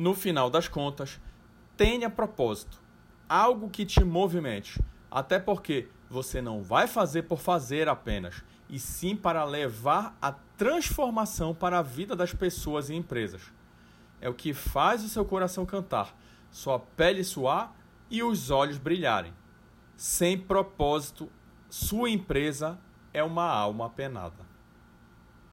No final das contas, tenha propósito, algo que te movimente, até porque você não vai fazer por fazer apenas, e sim para levar a transformação para a vida das pessoas e empresas. É o que faz o seu coração cantar, sua pele suar e os olhos brilharem. Sem propósito, sua empresa é uma alma penada.